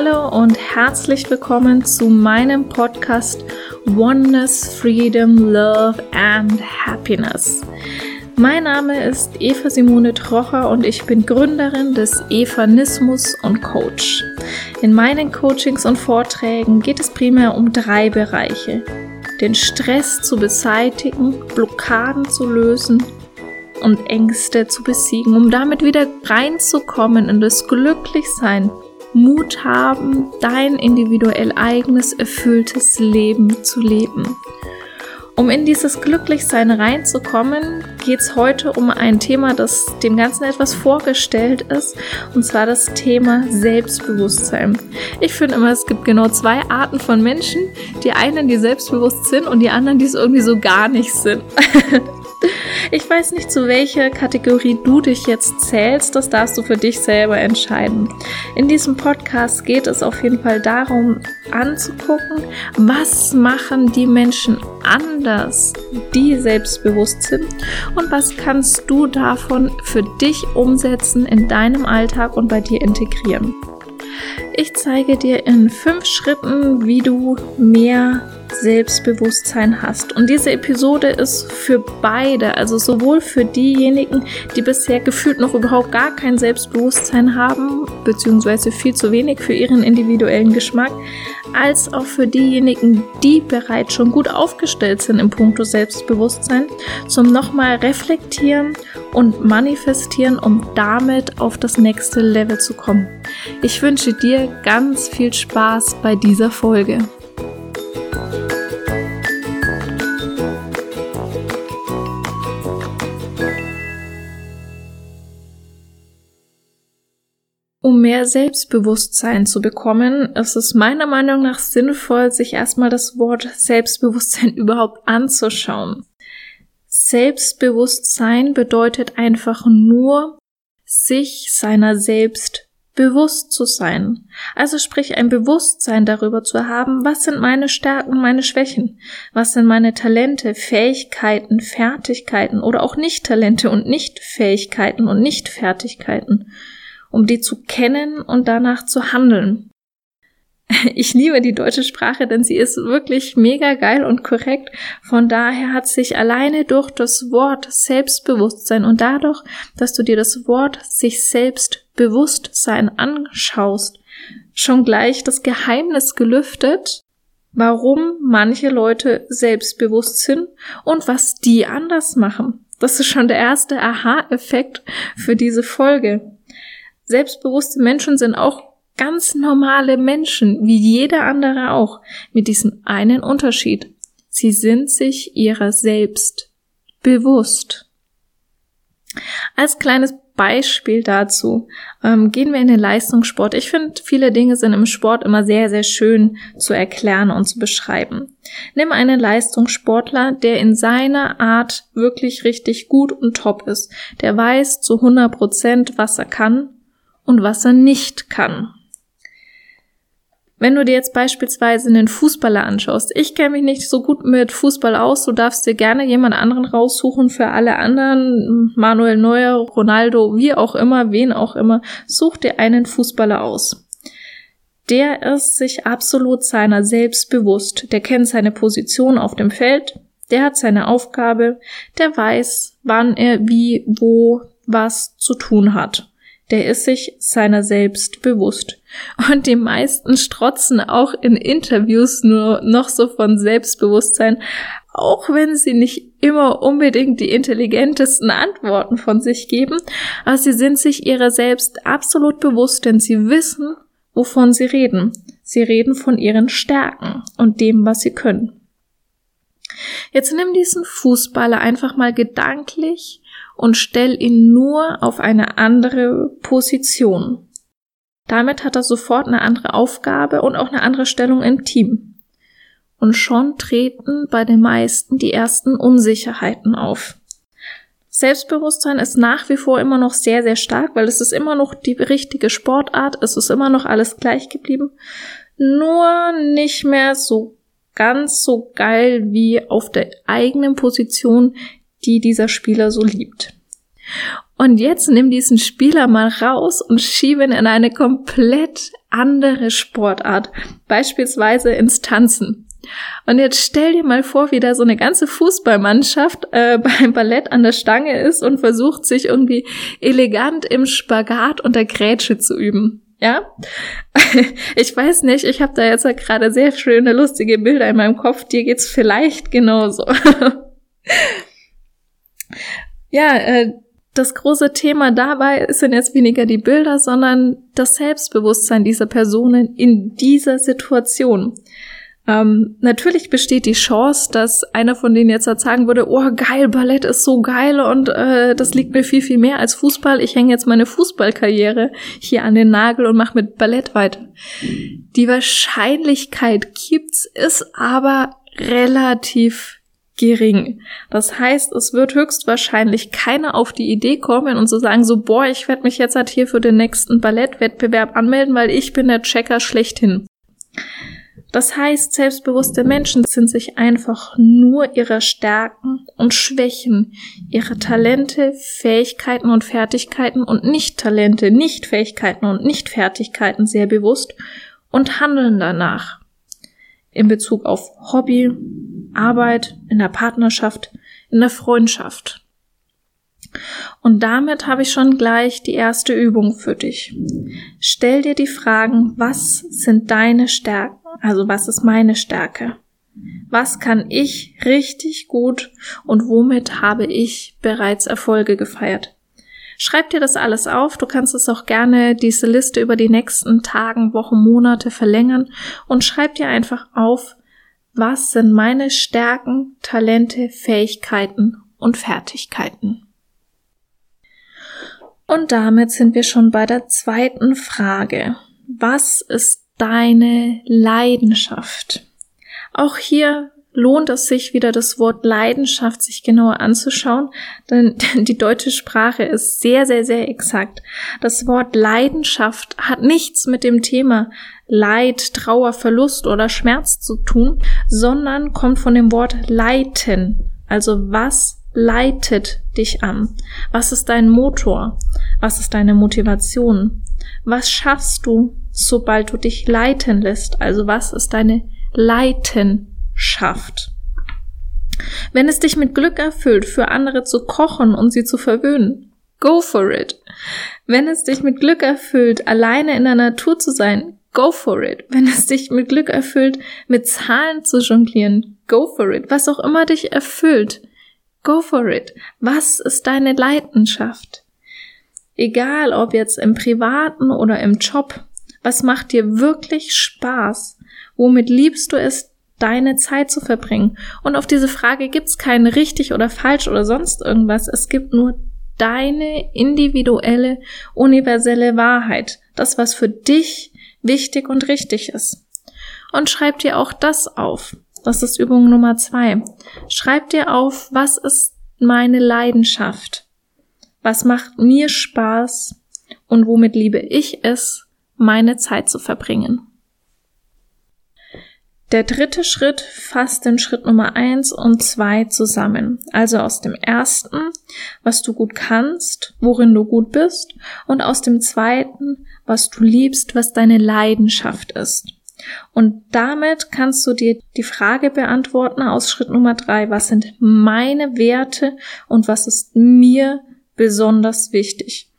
Hallo und herzlich willkommen zu meinem Podcast Oneness, Freedom, Love and Happiness. Mein Name ist Eva Simone Trocher und ich bin Gründerin des Evanismus und Coach. In meinen Coachings und Vorträgen geht es primär um drei Bereiche. Den Stress zu beseitigen, Blockaden zu lösen und Ängste zu besiegen, um damit wieder reinzukommen in das Glücklichsein Mut haben, dein individuell eigenes, erfülltes Leben zu leben. Um in dieses Glücklichsein reinzukommen, geht es heute um ein Thema, das dem Ganzen etwas vorgestellt ist, und zwar das Thema Selbstbewusstsein. Ich finde immer, es gibt genau zwei Arten von Menschen. Die einen, die selbstbewusst sind und die anderen, die es irgendwie so gar nicht sind. Ich weiß nicht, zu welcher Kategorie du dich jetzt zählst, das darfst du für dich selber entscheiden. In diesem Podcast geht es auf jeden Fall darum, anzugucken, was machen die Menschen anders, die selbstbewusst sind und was kannst du davon für dich umsetzen in deinem Alltag und bei dir integrieren. Ich zeige dir in fünf Schritten, wie du mehr Selbstbewusstsein hast. Und diese Episode ist für beide, also sowohl für diejenigen, die bisher gefühlt noch überhaupt gar kein Selbstbewusstsein haben, beziehungsweise viel zu wenig für ihren individuellen Geschmack, als auch für diejenigen, die bereits schon gut aufgestellt sind im Punkto Selbstbewusstsein, zum nochmal reflektieren und manifestieren, um damit auf das nächste Level zu kommen. Ich wünsche dir ganz viel Spaß bei dieser Folge. Mehr Selbstbewusstsein zu bekommen, ist es meiner Meinung nach sinnvoll, sich erstmal das Wort Selbstbewusstsein überhaupt anzuschauen. Selbstbewusstsein bedeutet einfach nur, sich seiner selbst bewusst zu sein. Also sprich ein Bewusstsein darüber zu haben, was sind meine Stärken meine Schwächen, was sind meine Talente, Fähigkeiten, Fertigkeiten oder auch Nicht-Talente und Nicht-Fähigkeiten und Nicht-Fertigkeiten um die zu kennen und danach zu handeln. Ich liebe die deutsche Sprache, denn sie ist wirklich mega geil und korrekt. Von daher hat sich alleine durch das Wort Selbstbewusstsein und dadurch, dass du dir das Wort sich selbst Bewusstsein anschaust, schon gleich das Geheimnis gelüftet, warum manche Leute selbstbewusst sind und was die anders machen. Das ist schon der erste Aha-Effekt für diese Folge. Selbstbewusste Menschen sind auch ganz normale Menschen, wie jeder andere auch, mit diesem einen Unterschied. Sie sind sich ihrer selbst bewusst. Als kleines Beispiel dazu ähm, gehen wir in den Leistungssport. Ich finde, viele Dinge sind im Sport immer sehr, sehr schön zu erklären und zu beschreiben. Nimm einen Leistungssportler, der in seiner Art wirklich richtig gut und top ist. Der weiß zu 100 Prozent, was er kann und was er nicht kann. Wenn du dir jetzt beispielsweise einen Fußballer anschaust, ich kenne mich nicht so gut mit Fußball aus, du darfst dir gerne jemand anderen raussuchen für alle anderen, Manuel Neuer, Ronaldo, wie auch immer, wen auch immer, such dir einen Fußballer aus. Der ist sich absolut seiner selbst bewusst, der kennt seine Position auf dem Feld, der hat seine Aufgabe, der weiß, wann er wie, wo, was zu tun hat der ist sich seiner selbst bewusst. Und die meisten strotzen auch in Interviews nur noch so von Selbstbewusstsein, auch wenn sie nicht immer unbedingt die intelligentesten Antworten von sich geben, aber sie sind sich ihrer selbst absolut bewusst, denn sie wissen, wovon sie reden. Sie reden von ihren Stärken und dem, was sie können. Jetzt nimm diesen Fußballer einfach mal gedanklich und stell ihn nur auf eine andere Position. Damit hat er sofort eine andere Aufgabe und auch eine andere Stellung im Team. Und schon treten bei den meisten die ersten Unsicherheiten auf. Selbstbewusstsein ist nach wie vor immer noch sehr, sehr stark, weil es ist immer noch die richtige Sportart, es ist immer noch alles gleich geblieben, nur nicht mehr so ganz so geil wie auf der eigenen Position, die dieser Spieler so liebt. Und jetzt nimm diesen Spieler mal raus und schiebe ihn in eine komplett andere Sportart, beispielsweise ins Tanzen. Und jetzt stell dir mal vor, wie da so eine ganze Fußballmannschaft äh, beim Ballett an der Stange ist und versucht, sich irgendwie elegant im Spagat und der Grätsche zu üben. Ja, ich weiß nicht, ich habe da jetzt gerade sehr schöne, lustige Bilder in meinem Kopf. Dir geht's vielleicht genauso. ja, äh, das große Thema dabei sind jetzt weniger die Bilder, sondern das Selbstbewusstsein dieser Personen in dieser Situation. Ähm, natürlich besteht die Chance, dass einer von denen jetzt halt sagen würde, oh geil, Ballett ist so geil und äh, das liegt mir viel, viel mehr als Fußball. Ich hänge jetzt meine Fußballkarriere hier an den Nagel und mache mit Ballett weiter. Die Wahrscheinlichkeit gibt's, ist aber relativ gering. Das heißt, es wird höchstwahrscheinlich keiner auf die Idee kommen und zu so sagen, so, boah, ich werde mich jetzt halt hier für den nächsten Ballettwettbewerb anmelden, weil ich bin der Checker schlechthin. Das heißt, selbstbewusste Menschen sind sich einfach nur ihrer Stärken und Schwächen, ihrer Talente, Fähigkeiten und Fertigkeiten und Nicht-Talente, Nicht-Fähigkeiten und Nicht-Fertigkeiten sehr bewusst und handeln danach. In Bezug auf Hobby, Arbeit, in der Partnerschaft, in der Freundschaft. Und damit habe ich schon gleich die erste Übung für dich. Stell dir die Fragen, was sind deine Stärken? Also was ist meine Stärke? Was kann ich richtig gut und womit habe ich bereits Erfolge gefeiert? Schreib dir das alles auf. Du kannst es auch gerne diese Liste über die nächsten Tagen, Wochen, Monate verlängern und schreib dir einfach auf, was sind meine Stärken, Talente, Fähigkeiten und Fertigkeiten. Und damit sind wir schon bei der zweiten Frage. Was ist deine Leidenschaft? Auch hier lohnt es sich wieder das Wort Leidenschaft sich genauer anzuschauen, denn die deutsche Sprache ist sehr, sehr, sehr exakt. Das Wort Leidenschaft hat nichts mit dem Thema Leid, Trauer, Verlust oder Schmerz zu tun, sondern kommt von dem Wort leiten. Also was leitet dich an? Was ist dein Motor? Was ist deine Motivation? Was schaffst du, sobald du dich leiten lässt? Also was ist deine Leitenschaft? Wenn es dich mit Glück erfüllt, für andere zu kochen und sie zu verwöhnen, go for it. Wenn es dich mit Glück erfüllt, alleine in der Natur zu sein, go for it. Wenn es dich mit Glück erfüllt, mit Zahlen zu jonglieren, go for it. Was auch immer dich erfüllt, Go for it. Was ist deine Leidenschaft? Egal ob jetzt im privaten oder im Job, was macht dir wirklich Spaß? Womit liebst du es, deine Zeit zu verbringen? Und auf diese Frage gibt's kein richtig oder falsch oder sonst irgendwas. Es gibt nur deine individuelle, universelle Wahrheit. Das, was für dich wichtig und richtig ist. Und schreib dir auch das auf. Das ist Übung Nummer zwei. Schreib dir auf, was ist meine Leidenschaft? Was macht mir Spaß? Und womit liebe ich es, meine Zeit zu verbringen? Der dritte Schritt fasst den Schritt Nummer eins und zwei zusammen. Also aus dem ersten, was du gut kannst, worin du gut bist, und aus dem zweiten, was du liebst, was deine Leidenschaft ist. Und damit kannst du dir die Frage beantworten aus Schritt Nummer drei, was sind meine Werte und was ist mir besonders wichtig?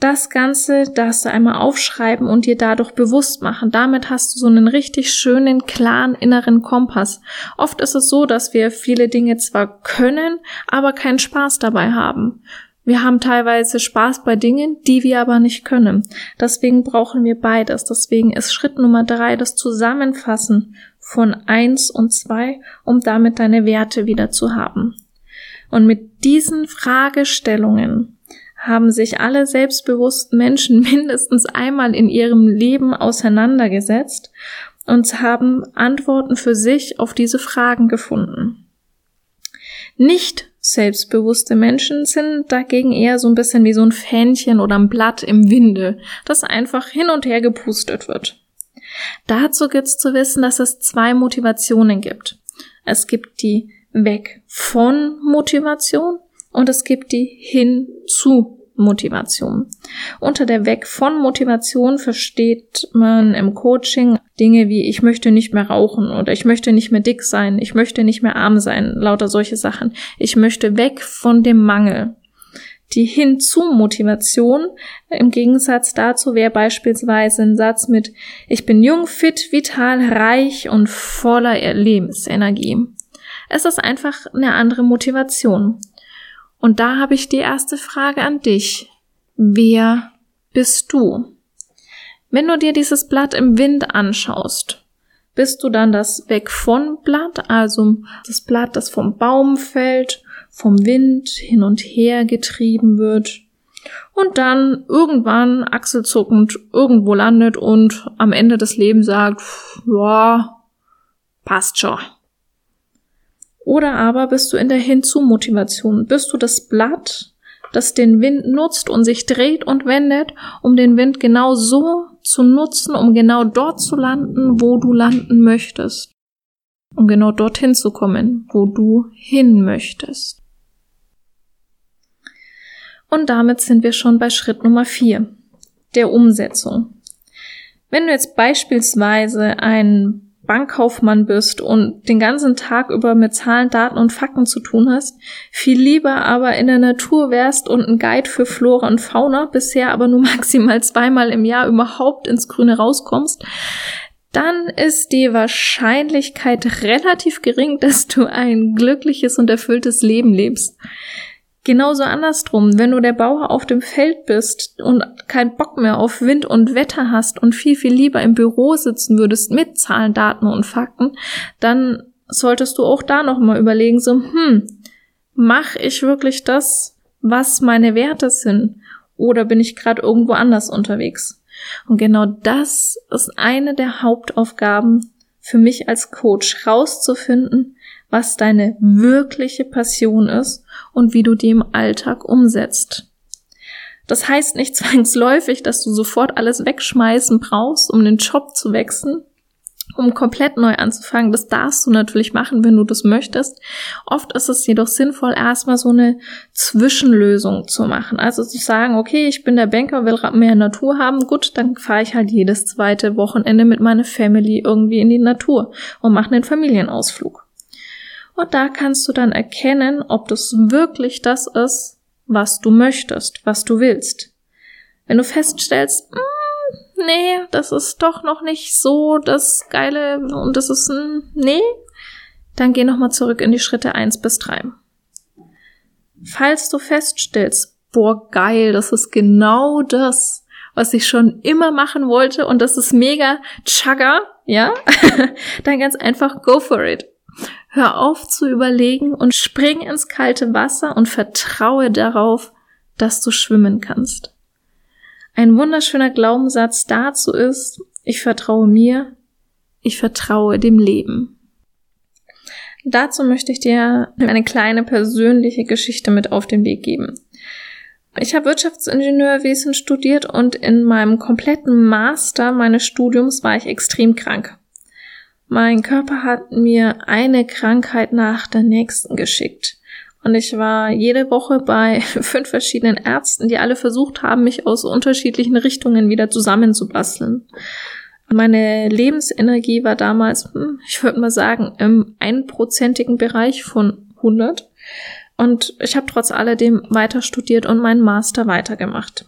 Das Ganze darfst du einmal aufschreiben und dir dadurch bewusst machen. Damit hast du so einen richtig schönen, klaren inneren Kompass. Oft ist es so, dass wir viele Dinge zwar können, aber keinen Spaß dabei haben. Wir haben teilweise Spaß bei Dingen, die wir aber nicht können. Deswegen brauchen wir beides. Deswegen ist Schritt Nummer drei das Zusammenfassen von eins und zwei, um damit deine Werte wieder zu haben. Und mit diesen Fragestellungen haben sich alle selbstbewussten Menschen mindestens einmal in ihrem Leben auseinandergesetzt und haben Antworten für sich auf diese Fragen gefunden. Nicht Selbstbewusste Menschen sind dagegen eher so ein bisschen wie so ein Fähnchen oder ein Blatt im Winde, das einfach hin und her gepustet wird. Dazu gibt's zu wissen, dass es zwei Motivationen gibt. Es gibt die Weg von Motivation und es gibt die Hinzu Motivation. Unter der Weg von Motivation versteht man im Coaching Dinge wie ich möchte nicht mehr rauchen oder ich möchte nicht mehr dick sein, ich möchte nicht mehr arm sein, lauter solche Sachen. Ich möchte weg von dem Mangel. Die Hinzu-Motivation im Gegensatz dazu wäre beispielsweise ein Satz mit Ich bin jung, fit, vital, reich und voller Lebensenergie. Es ist einfach eine andere Motivation. Und da habe ich die erste Frage an dich. Wer bist du? Wenn du dir dieses Blatt im Wind anschaust, bist du dann das Weg von Blatt, also das Blatt, das vom Baum fällt, vom Wind hin und her getrieben wird und dann irgendwann achselzuckend irgendwo landet und am Ende des Lebens sagt, ja, passt schon. Oder aber bist du in der Hinzu-Motivation? Bist du das Blatt, das den Wind nutzt und sich dreht und wendet, um den Wind genau so zu nutzen, um genau dort zu landen, wo du landen möchtest? Um genau dorthin zu kommen, wo du hin möchtest. Und damit sind wir schon bei Schritt Nummer vier, der Umsetzung. Wenn du jetzt beispielsweise ein Bankkaufmann bist und den ganzen Tag über mit Zahlen, Daten und Fakten zu tun hast, viel lieber aber in der Natur wärst und ein Guide für Flora und Fauna, bisher aber nur maximal zweimal im Jahr überhaupt ins Grüne rauskommst, dann ist die Wahrscheinlichkeit relativ gering, dass du ein glückliches und erfülltes Leben lebst. Genauso andersrum, wenn du der Bauer auf dem Feld bist und keinen Bock mehr auf Wind und Wetter hast und viel, viel lieber im Büro sitzen würdest mit Zahlen, Daten und Fakten, dann solltest du auch da nochmal überlegen, so, hm, mach ich wirklich das, was meine Werte sind? Oder bin ich gerade irgendwo anders unterwegs? Und genau das ist eine der Hauptaufgaben für mich als Coach, rauszufinden, was deine wirkliche Passion ist und wie du die im Alltag umsetzt. Das heißt nicht zwangsläufig, dass du sofort alles wegschmeißen brauchst, um den Job zu wechseln, um komplett neu anzufangen. Das darfst du natürlich machen, wenn du das möchtest. Oft ist es jedoch sinnvoll, erstmal so eine Zwischenlösung zu machen. Also zu sagen, okay, ich bin der Banker, will mehr Natur haben. Gut, dann fahre ich halt jedes zweite Wochenende mit meiner Family irgendwie in die Natur und mache einen Familienausflug. Und da kannst du dann erkennen, ob das wirklich das ist, was du möchtest, was du willst. Wenn du feststellst, mm, nee, das ist doch noch nicht so das Geile und das ist ein Nee, dann geh nochmal zurück in die Schritte eins bis drei. Falls du feststellst, boah, geil, das ist genau das, was ich schon immer machen wollte und das ist mega chugger, ja, dann ganz einfach go for it. Hör auf zu überlegen und spring ins kalte Wasser und vertraue darauf, dass du schwimmen kannst. Ein wunderschöner Glaubenssatz dazu ist, ich vertraue mir, ich vertraue dem Leben. Dazu möchte ich dir eine kleine persönliche Geschichte mit auf den Weg geben. Ich habe Wirtschaftsingenieurwesen studiert und in meinem kompletten Master meines Studiums war ich extrem krank. Mein Körper hat mir eine Krankheit nach der nächsten geschickt. Und ich war jede Woche bei fünf verschiedenen Ärzten, die alle versucht haben, mich aus unterschiedlichen Richtungen wieder zusammenzubasteln. Meine Lebensenergie war damals, hm, ich würde mal sagen, im einprozentigen Bereich von 100. Und ich habe trotz alledem weiter studiert und meinen Master weitergemacht.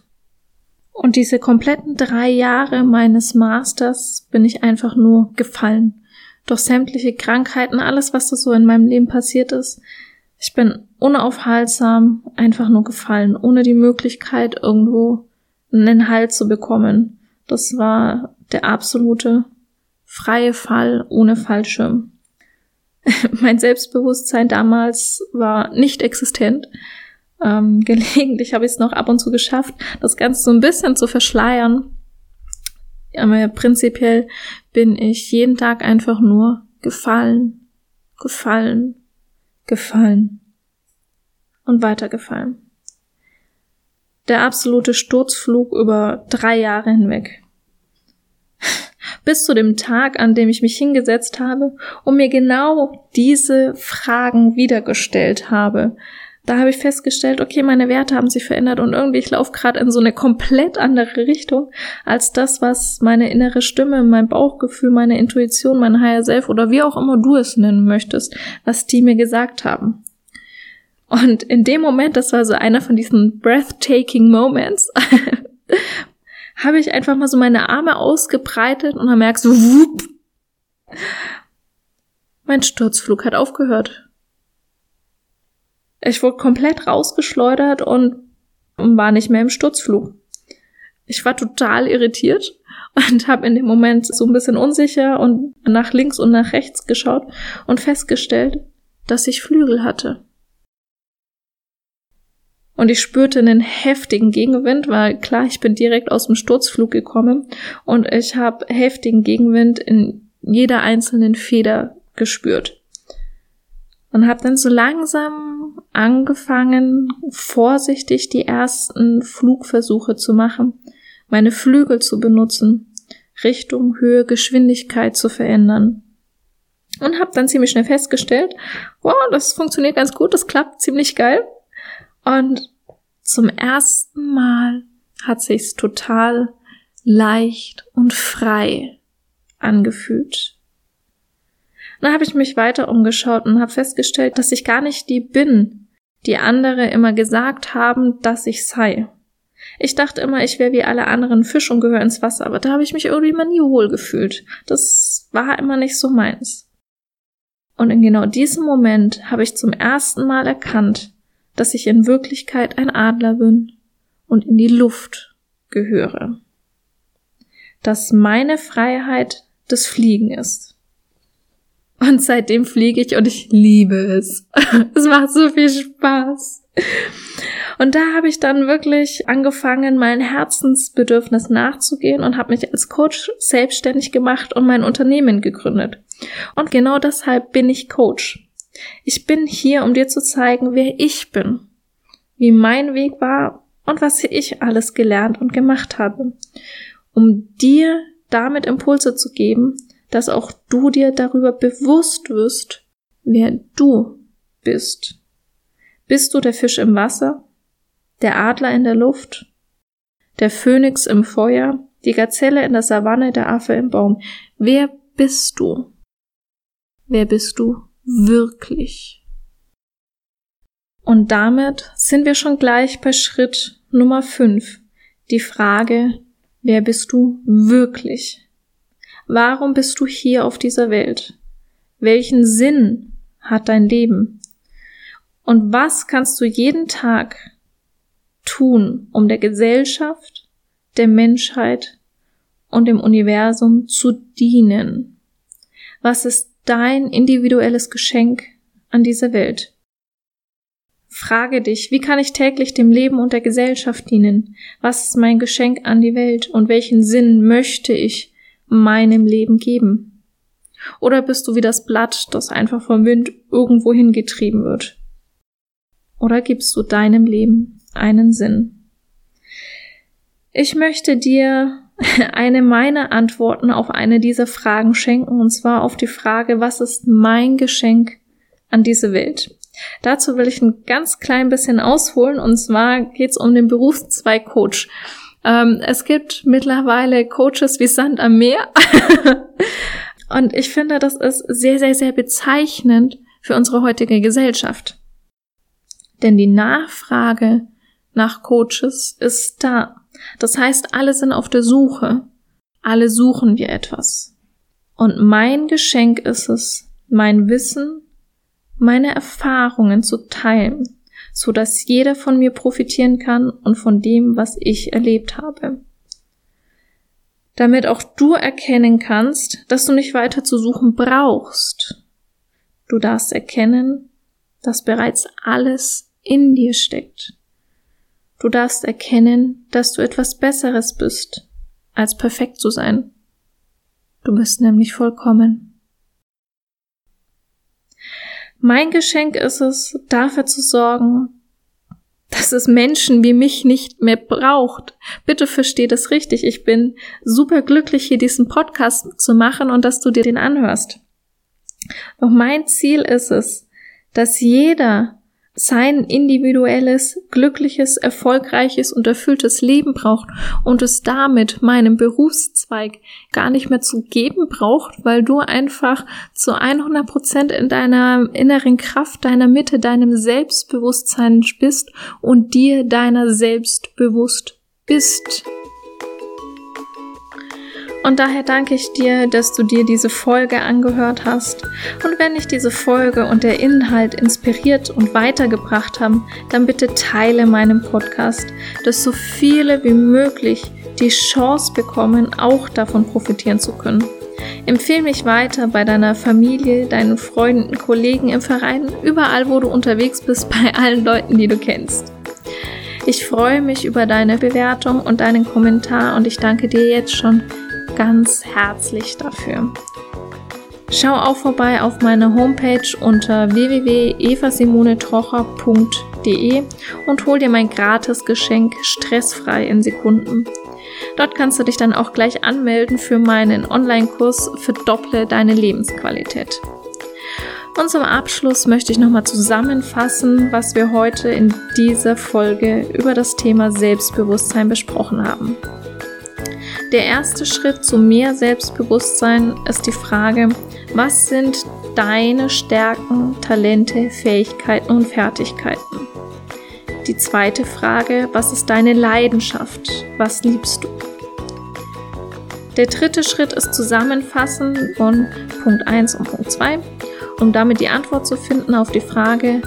Und diese kompletten drei Jahre meines Masters bin ich einfach nur gefallen durch sämtliche Krankheiten, alles, was da so in meinem Leben passiert ist. Ich bin unaufhaltsam einfach nur gefallen, ohne die Möglichkeit, irgendwo einen Halt zu bekommen. Das war der absolute freie Fall ohne Fallschirm. mein Selbstbewusstsein damals war nicht existent. Ähm, gelegentlich habe ich es noch ab und zu geschafft, das Ganze so ein bisschen zu verschleiern. Aber prinzipiell bin ich jeden Tag einfach nur gefallen, gefallen, gefallen und weitergefallen. Der absolute Sturzflug über drei Jahre hinweg. Bis zu dem Tag, an dem ich mich hingesetzt habe und mir genau diese Fragen wiedergestellt habe. Da habe ich festgestellt, okay, meine Werte haben sich verändert und irgendwie ich laufe gerade in so eine komplett andere Richtung als das, was meine innere Stimme, mein Bauchgefühl, meine Intuition, mein Higher Self oder wie auch immer du es nennen möchtest, was die mir gesagt haben. Und in dem Moment, das war so einer von diesen breathtaking Moments, habe ich einfach mal so meine Arme ausgebreitet und dann merkst du, wupp, mein Sturzflug hat aufgehört. Ich wurde komplett rausgeschleudert und war nicht mehr im Sturzflug. Ich war total irritiert und habe in dem Moment so ein bisschen unsicher und nach links und nach rechts geschaut und festgestellt, dass ich Flügel hatte. Und ich spürte einen heftigen Gegenwind, weil klar, ich bin direkt aus dem Sturzflug gekommen und ich habe heftigen Gegenwind in jeder einzelnen Feder gespürt. Und habe dann so langsam angefangen, vorsichtig die ersten Flugversuche zu machen, meine Flügel zu benutzen, Richtung, Höhe, Geschwindigkeit zu verändern. Und habe dann ziemlich schnell festgestellt, wow, das funktioniert ganz gut, das klappt ziemlich geil. Und zum ersten Mal hat sich's total leicht und frei angefühlt. Dann habe ich mich weiter umgeschaut und habe festgestellt, dass ich gar nicht die bin, die andere immer gesagt haben, dass ich sei. Ich dachte immer, ich wäre wie alle anderen Fisch und gehöre ins Wasser, aber da habe ich mich irgendwie immer nie wohl gefühlt. Das war immer nicht so meins. Und in genau diesem Moment habe ich zum ersten Mal erkannt, dass ich in Wirklichkeit ein Adler bin und in die Luft gehöre. Dass meine Freiheit das Fliegen ist. Und seitdem fliege ich und ich liebe es. es macht so viel Spaß. Und da habe ich dann wirklich angefangen, mein Herzensbedürfnis nachzugehen und habe mich als Coach selbstständig gemacht und mein Unternehmen gegründet. Und genau deshalb bin ich Coach. Ich bin hier, um dir zu zeigen, wer ich bin, wie mein Weg war und was ich alles gelernt und gemacht habe, um dir damit Impulse zu geben, dass auch du dir darüber bewusst wirst, wer du bist. Bist du der Fisch im Wasser, der Adler in der Luft, der Phönix im Feuer, die Gazelle in der Savanne, der Affe im Baum? Wer bist du? Wer bist du wirklich? Und damit sind wir schon gleich bei Schritt Nummer 5. Die Frage, wer bist du wirklich? Warum bist du hier auf dieser Welt? Welchen Sinn hat dein Leben? Und was kannst du jeden Tag tun, um der Gesellschaft, der Menschheit und dem Universum zu dienen? Was ist dein individuelles Geschenk an diese Welt? Frage dich, wie kann ich täglich dem Leben und der Gesellschaft dienen? Was ist mein Geschenk an die Welt und welchen Sinn möchte ich meinem Leben geben? Oder bist du wie das Blatt, das einfach vom Wind irgendwo hingetrieben wird? Oder gibst du deinem Leben einen Sinn? Ich möchte dir eine meiner Antworten auf eine dieser Fragen schenken, und zwar auf die Frage, was ist mein Geschenk an diese Welt? Dazu will ich ein ganz klein bisschen ausholen, und zwar geht es um den Berufszweig Coach. Ähm, es gibt mittlerweile Coaches wie Sand am Meer. Und ich finde, das ist sehr, sehr, sehr bezeichnend für unsere heutige Gesellschaft. Denn die Nachfrage nach Coaches ist da. Das heißt, alle sind auf der Suche. Alle suchen wir etwas. Und mein Geschenk ist es, mein Wissen, meine Erfahrungen zu teilen so dass jeder von mir profitieren kann und von dem, was ich erlebt habe. Damit auch du erkennen kannst, dass du nicht weiter zu suchen brauchst. Du darfst erkennen, dass bereits alles in dir steckt. Du darfst erkennen, dass du etwas Besseres bist, als perfekt zu sein. Du bist nämlich vollkommen. Mein Geschenk ist es, dafür zu sorgen, dass es Menschen wie mich nicht mehr braucht. Bitte versteh das richtig. Ich bin super glücklich, hier diesen Podcast zu machen und dass du dir den anhörst. Doch mein Ziel ist es, dass jeder sein individuelles, glückliches, erfolgreiches und erfülltes Leben braucht und es damit meinem Berufszweig gar nicht mehr zu geben braucht, weil du einfach zu 100 Prozent in deiner inneren Kraft, deiner Mitte, deinem Selbstbewusstsein bist und dir deiner selbst bewusst bist. Und daher danke ich dir, dass du dir diese Folge angehört hast. Und wenn dich diese Folge und der Inhalt inspiriert und weitergebracht haben, dann bitte teile meinen Podcast, dass so viele wie möglich die Chance bekommen, auch davon profitieren zu können. Empfehle mich weiter bei deiner Familie, deinen Freunden, Kollegen im Verein, überall, wo du unterwegs bist, bei allen Leuten, die du kennst. Ich freue mich über deine Bewertung und deinen Kommentar und ich danke dir jetzt schon ganz herzlich dafür. Schau auch vorbei auf meiner Homepage unter www.evasimonetrocher.de und hol dir mein gratis Geschenk stressfrei in Sekunden. Dort kannst du dich dann auch gleich anmelden für meinen Online-Kurs Verdopple deine Lebensqualität. Und zum Abschluss möchte ich nochmal zusammenfassen, was wir heute in dieser Folge über das Thema Selbstbewusstsein besprochen haben. Der erste Schritt zu mehr Selbstbewusstsein ist die Frage, was sind deine Stärken, Talente, Fähigkeiten und Fertigkeiten? Die zweite Frage, was ist deine Leidenschaft? Was liebst du? Der dritte Schritt ist Zusammenfassen von Punkt 1 und Punkt 2, um damit die Antwort zu finden auf die Frage,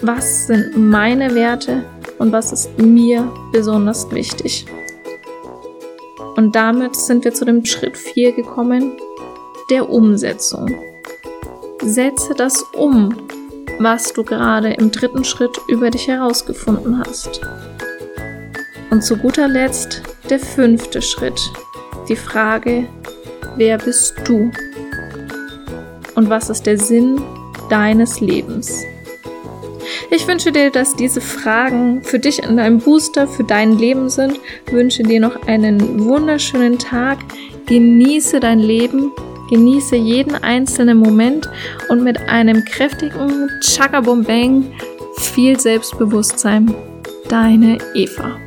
was sind meine Werte und was ist mir besonders wichtig. Und damit sind wir zu dem Schritt 4 gekommen, der Umsetzung. Setze das um, was du gerade im dritten Schritt über dich herausgefunden hast. Und zu guter Letzt der fünfte Schritt, die Frage, wer bist du? Und was ist der Sinn deines Lebens? Ich wünsche dir, dass diese Fragen für dich in deinem Booster, für dein Leben sind. Ich wünsche dir noch einen wunderschönen Tag. Genieße dein Leben. Genieße jeden einzelnen Moment und mit einem kräftigen Chaka viel Selbstbewusstsein. Deine Eva.